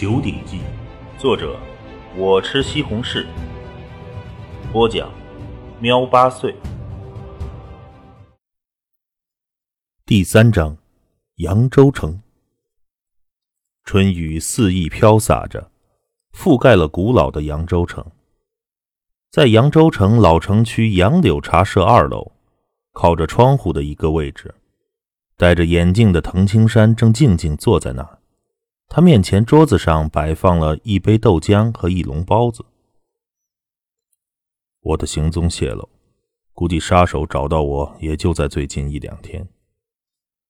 九鼎记》，作者我吃西红柿，播讲喵八岁。第三章，扬州城。春雨肆意飘洒着，覆盖了古老的扬州城。在扬州城老城区杨柳茶社二楼，靠着窗户的一个位置，戴着眼镜的滕青山正静静坐在那儿。他面前桌子上摆放了一杯豆浆和一笼包子。我的行踪泄露，估计杀手找到我也就在最近一两天。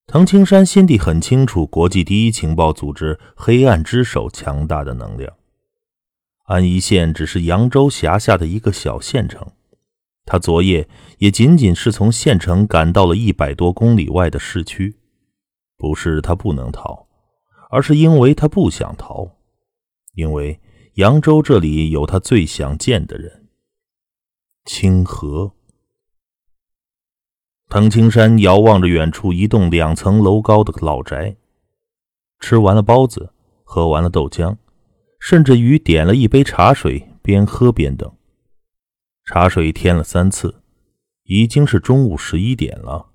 唐青山心底很清楚，国际第一情报组织“黑暗之手”强大的能量。安宜县只是扬州辖下的一个小县城，他昨夜也仅仅是从县城赶到了一百多公里外的市区。不是他不能逃，而是因为他不想逃，因为扬州这里有他最想见的人——清河。滕青山遥望着远处一栋两层楼高的老宅，吃完了包子，喝完了豆浆。甚至于点了一杯茶水，边喝边等。茶水添了三次，已经是中午十一点了。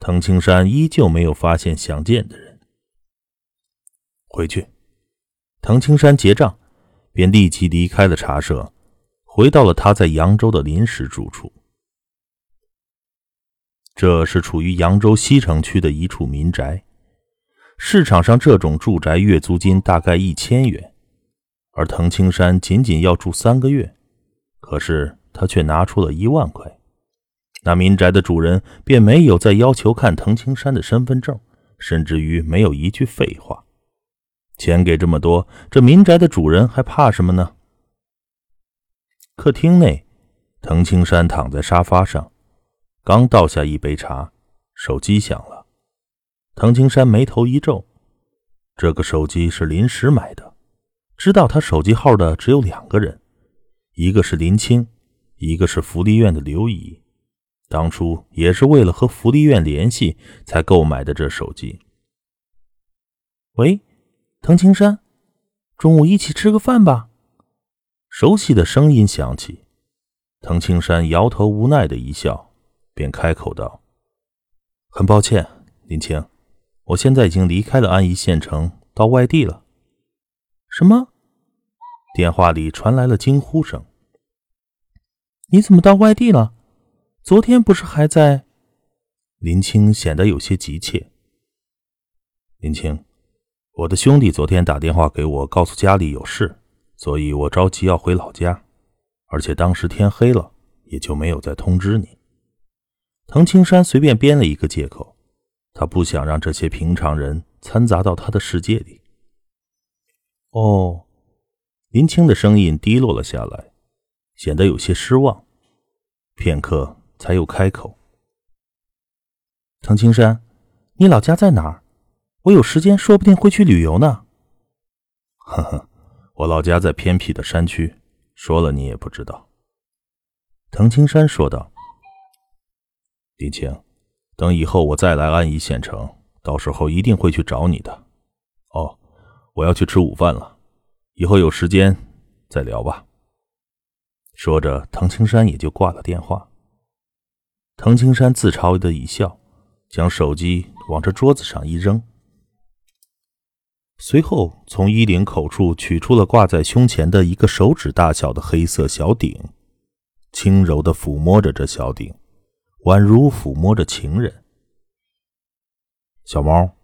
滕青山依旧没有发现想见的人。回去，滕青山结账，便立即离开了茶社，回到了他在扬州的临时住处。这是处于扬州西城区的一处民宅，市场上这种住宅月租金大概一千元。而滕青山仅仅要住三个月，可是他却拿出了一万块。那民宅的主人便没有再要求看滕青山的身份证，甚至于没有一句废话。钱给这么多，这民宅的主人还怕什么呢？客厅内，滕青山躺在沙发上，刚倒下一杯茶，手机响了。滕青山眉头一皱，这个手机是临时买的。知道他手机号的只有两个人，一个是林青，一个是福利院的刘姨。当初也是为了和福利院联系才购买的这手机。喂，滕青山，中午一起吃个饭吧。熟悉的声音响起，滕青山摇头无奈的一笑，便开口道：“很抱歉，林青，我现在已经离开了安宜县城，到外地了。”什么？电话里传来了惊呼声。你怎么到外地了？昨天不是还在？林青显得有些急切。林青，我的兄弟昨天打电话给我，告诉家里有事，所以我着急要回老家，而且当时天黑了，也就没有再通知你。滕青山随便编了一个借口，他不想让这些平常人掺杂到他的世界里。哦。林青的声音低落了下来，显得有些失望。片刻，才又开口：“滕青山，你老家在哪儿？我有时间，说不定会去旅游呢。”“呵呵，我老家在偏僻的山区，说了你也不知道。”滕青山说道。“林青，等以后我再来安宜县城，到时候一定会去找你的。”“哦，我要去吃午饭了。”以后有时间再聊吧。说着，滕青山也就挂了电话。滕青山自嘲的一笑，将手机往这桌子上一扔，随后从衣领口处取出了挂在胸前的一个手指大小的黑色小鼎，轻柔的抚摸着这小鼎，宛如抚摸着情人。小猫，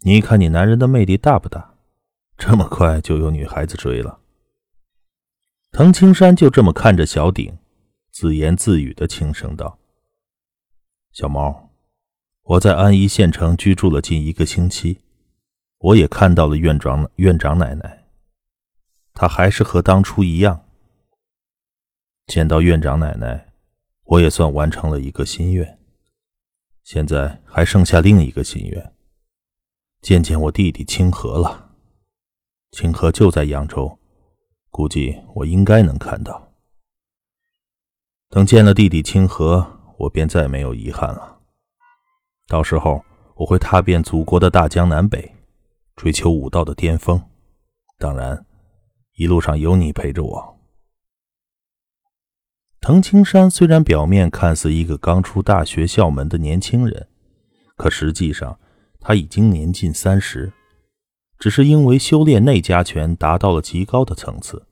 你看你男人的魅力大不大？这么快就有女孩子追了？滕青山就这么看着小鼎，自言自语的轻声道：“小猫，我在安宜县城居住了近一个星期，我也看到了院长院长奶奶，她还是和当初一样。见到院长奶奶，我也算完成了一个心愿。现在还剩下另一个心愿，见见我弟弟清河了。”清河就在扬州，估计我应该能看到。等见了弟弟清河，我便再没有遗憾了。到时候我会踏遍祖国的大江南北，追求武道的巅峰，当然，一路上有你陪着我。藤青山虽然表面看似一个刚出大学校门的年轻人，可实际上他已经年近三十，只是因为修炼内家拳达到了极高的层次，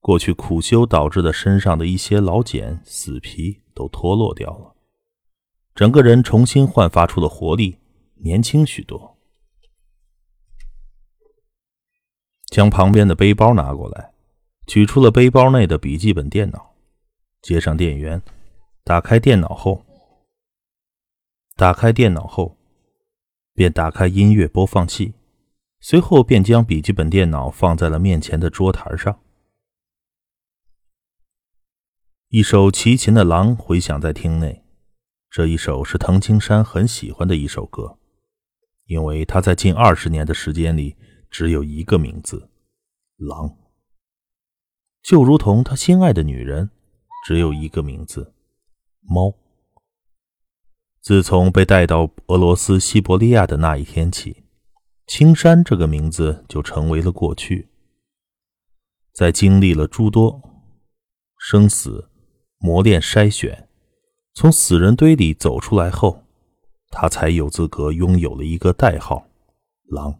过去苦修导致的身上的一些老茧、死皮都脱落掉了，整个人重新焕发出了活力，年轻许多。将旁边的背包拿过来，取出了背包内的笔记本电脑。接上电源，打开电脑后，打开电脑后，便打开音乐播放器，随后便将笔记本电脑放在了面前的桌台上。一首齐秦的《狼》回响在厅内，这一首是藤青山很喜欢的一首歌，因为他在近二十年的时间里只有一个名字——狼，就如同他心爱的女人。只有一个名字，猫。自从被带到俄罗斯西伯利亚的那一天起，青山这个名字就成为了过去。在经历了诸多生死磨练筛选，从死人堆里走出来后，他才有资格拥有了一个代号——狼。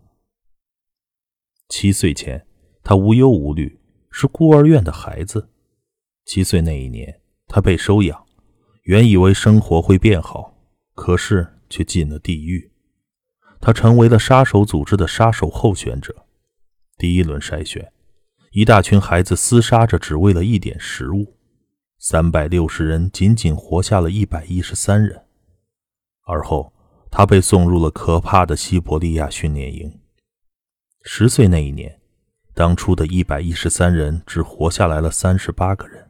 七岁前，他无忧无虑，是孤儿院的孩子。七岁那一年，他被收养，原以为生活会变好，可是却进了地狱。他成为了杀手组织的杀手候选者。第一轮筛选，一大群孩子厮杀着，只为了一点食物。三百六十人，仅仅活下了一百一十三人。而后，他被送入了可怕的西伯利亚训练营。十岁那一年，当初的一百一十三人只活下来了三十八个人。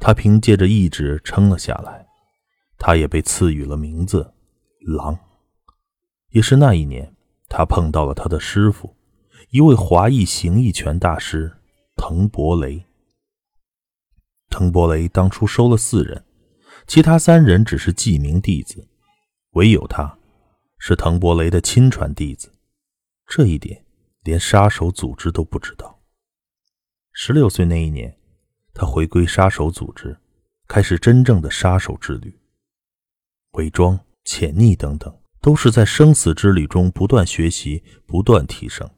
他凭借着意志撑了下来，他也被赐予了名字——狼。也是那一年，他碰到了他的师傅，一位华裔形意拳大师滕伯雷。滕伯雷当初收了四人，其他三人只是记名弟子，唯有他，是滕伯雷的亲传弟子。这一点，连杀手组织都不知道。十六岁那一年。他回归杀手组织，开始真正的杀手之旅。伪装、潜匿等等，都是在生死之旅中不断学习、不断提升。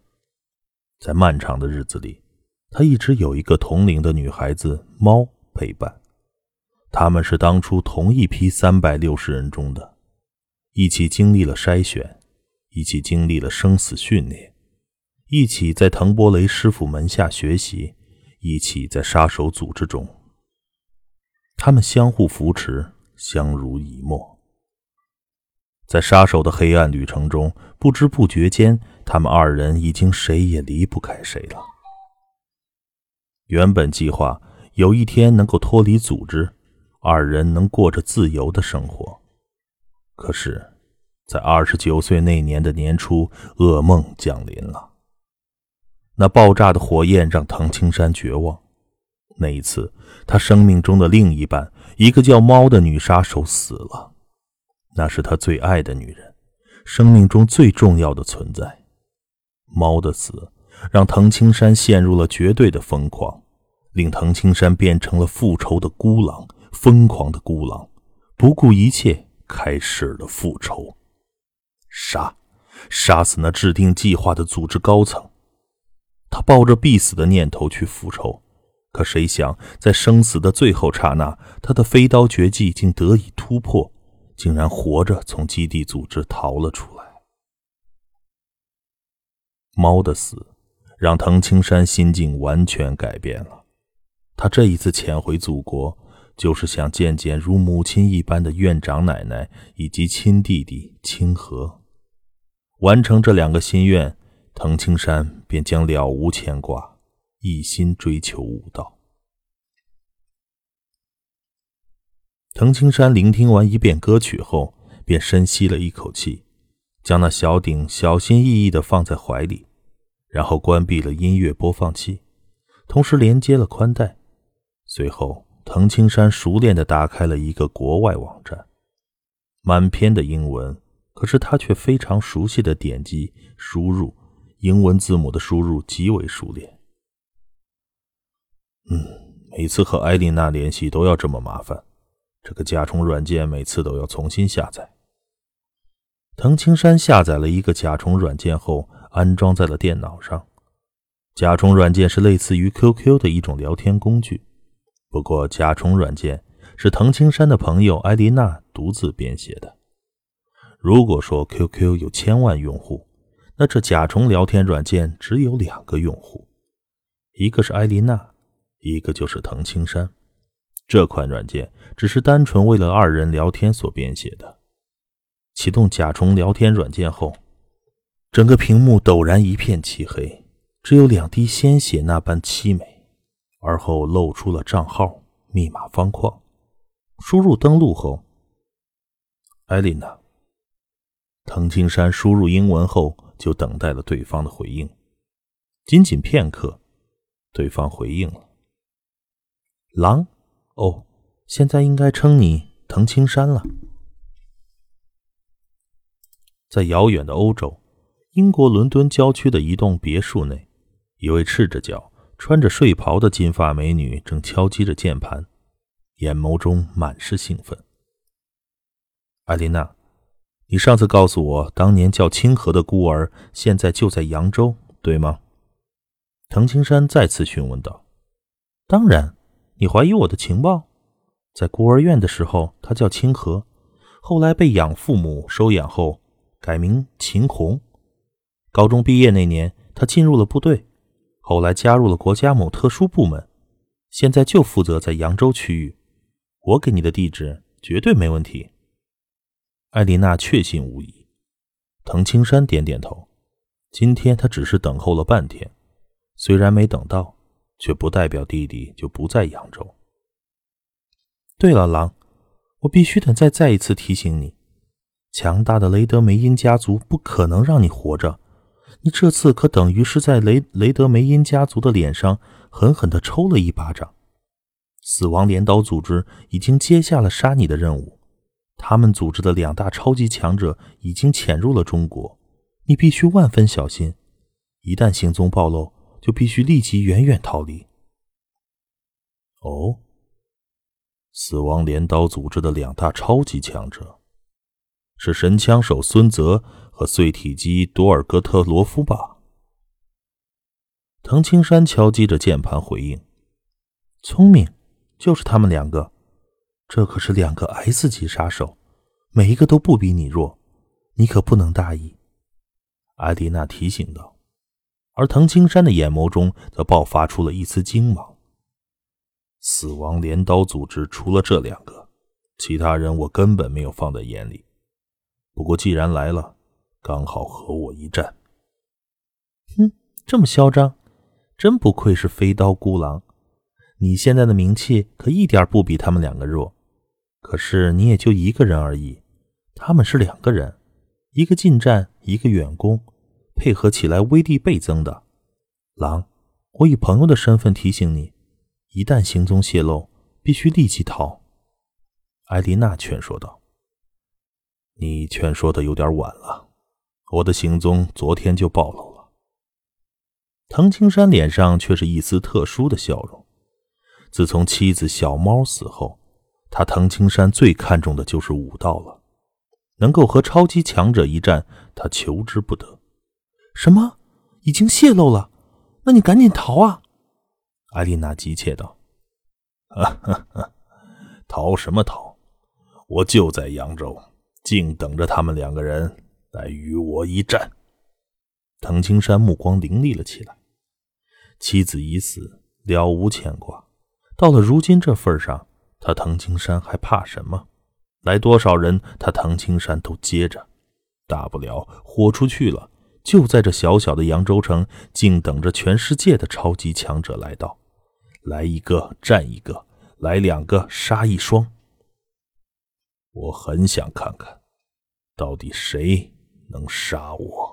在漫长的日子里，他一直有一个同龄的女孩子猫陪伴。他们是当初同一批三百六十人中的，一起经历了筛选，一起经历了生死训练，一起在滕伯雷师傅门下学习。一起在杀手组织中，他们相互扶持，相濡以沫。在杀手的黑暗旅程中，不知不觉间，他们二人已经谁也离不开谁了。原本计划有一天能够脱离组织，二人能过着自由的生活。可是，在二十九岁那年的年初，噩梦降临了。那爆炸的火焰让唐青山绝望。那一次，他生命中的另一半，一个叫猫的女杀手死了。那是他最爱的女人，生命中最重要的存在。猫的死让藤青山陷入了绝对的疯狂，令藤青山变成了复仇的孤狼，疯狂的孤狼，不顾一切开始了复仇。杀，杀死那制定计划的组织高层。他抱着必死的念头去复仇，可谁想，在生死的最后刹那，他的飞刀绝技竟得以突破，竟然活着从基地组织逃了出来。猫的死让藤青山心境完全改变了。他这一次潜回祖国，就是想见见如母亲一般的院长奶奶以及亲弟弟清河，完成这两个心愿。藤青山便将了无牵挂，一心追求武道。藤青山聆听完一遍歌曲后，便深吸了一口气，将那小鼎小心翼翼地放在怀里，然后关闭了音乐播放器，同时连接了宽带。随后，藤青山熟练地打开了一个国外网站，满篇的英文，可是他却非常熟悉的点击输入。英文字母的输入极为熟练。嗯，每次和艾丽娜联系都要这么麻烦，这个甲虫软件每次都要重新下载。藤青山下载了一个甲虫软件后，安装在了电脑上。甲虫软件是类似于 QQ 的一种聊天工具，不过甲虫软件是藤青山的朋友艾琳娜独自编写的。如果说 QQ 有千万用户，那这甲虫聊天软件只有两个用户，一个是艾丽娜，一个就是藤青山。这款软件只是单纯为了二人聊天所编写的。启动甲虫聊天软件后，整个屏幕陡然一片漆黑，只有两滴鲜血那般凄美。而后露出了账号、密码方框。输入登录后，艾丽娜、藤青山输入英文后，就等待了对方的回应。仅仅片刻，对方回应了：“狼，哦，现在应该称你藤青山了。”在遥远的欧洲，英国伦敦郊区的一栋别墅内，一位赤着脚、穿着睡袍的金发美女正敲击着键盘，眼眸中满是兴奋。艾琳娜，你上次告诉我，当年叫清河的孤儿现在就在扬州，对吗？藤青山再次询问道。当然，你怀疑我的情报？在孤儿院的时候，他叫清河，后来被养父母收养后。改名秦红。高中毕业那年，他进入了部队，后来加入了国家某特殊部门，现在就负责在扬州区域。我给你的地址绝对没问题。艾丽娜确信无疑。藤青山点点头。今天他只是等候了半天，虽然没等到，却不代表弟弟就不在扬州。对了，狼，我必须得再再一次提醒你。强大的雷德梅因家族不可能让你活着，你这次可等于是在雷雷德梅因家族的脸上狠狠地抽了一巴掌。死亡镰刀组织已经接下了杀你的任务，他们组织的两大超级强者已经潜入了中国，你必须万分小心，一旦行踪暴露，就必须立即远远逃离。哦，死亡镰刀组织的两大超级强者。是神枪手孙泽和碎体机多尔戈特罗夫吧？藤青山敲击着键盘回应：“聪明，就是他们两个。这可是两个 S 级杀手，每一个都不比你弱，你可不能大意。”艾迪娜提醒道。而藤青山的眼眸中则爆发出了一丝精芒。死亡镰刀组织除了这两个，其他人我根本没有放在眼里。不过，既然来了，刚好和我一战。哼，这么嚣张，真不愧是飞刀孤狼。你现在的名气可一点不比他们两个弱。可是你也就一个人而已，他们是两个人，一个近战，一个远攻，配合起来威力倍增的。狼，我以朋友的身份提醒你，一旦行踪泄露，必须立即逃。艾丽娜劝说道。你劝说的有点晚了，我的行踪昨天就暴露了。藤青山脸上却是一丝特殊的笑容。自从妻子小猫死后，他藤青山最看重的就是武道了。能够和超级强者一战，他求之不得。什么？已经泄露了？那你赶紧逃啊！艾丽娜急切道：“，逃什么逃？我就在扬州。”静等着他们两个人来与我一战。藤青山目光凌厉了起来。妻子已死，了无牵挂。到了如今这份上，他藤青山还怕什么？来多少人，他藤青山都接着。大不了豁出去了，就在这小小的扬州城，静等着全世界的超级强者来到。来一个战一个，来两个杀一双。我很想看看，到底谁能杀我。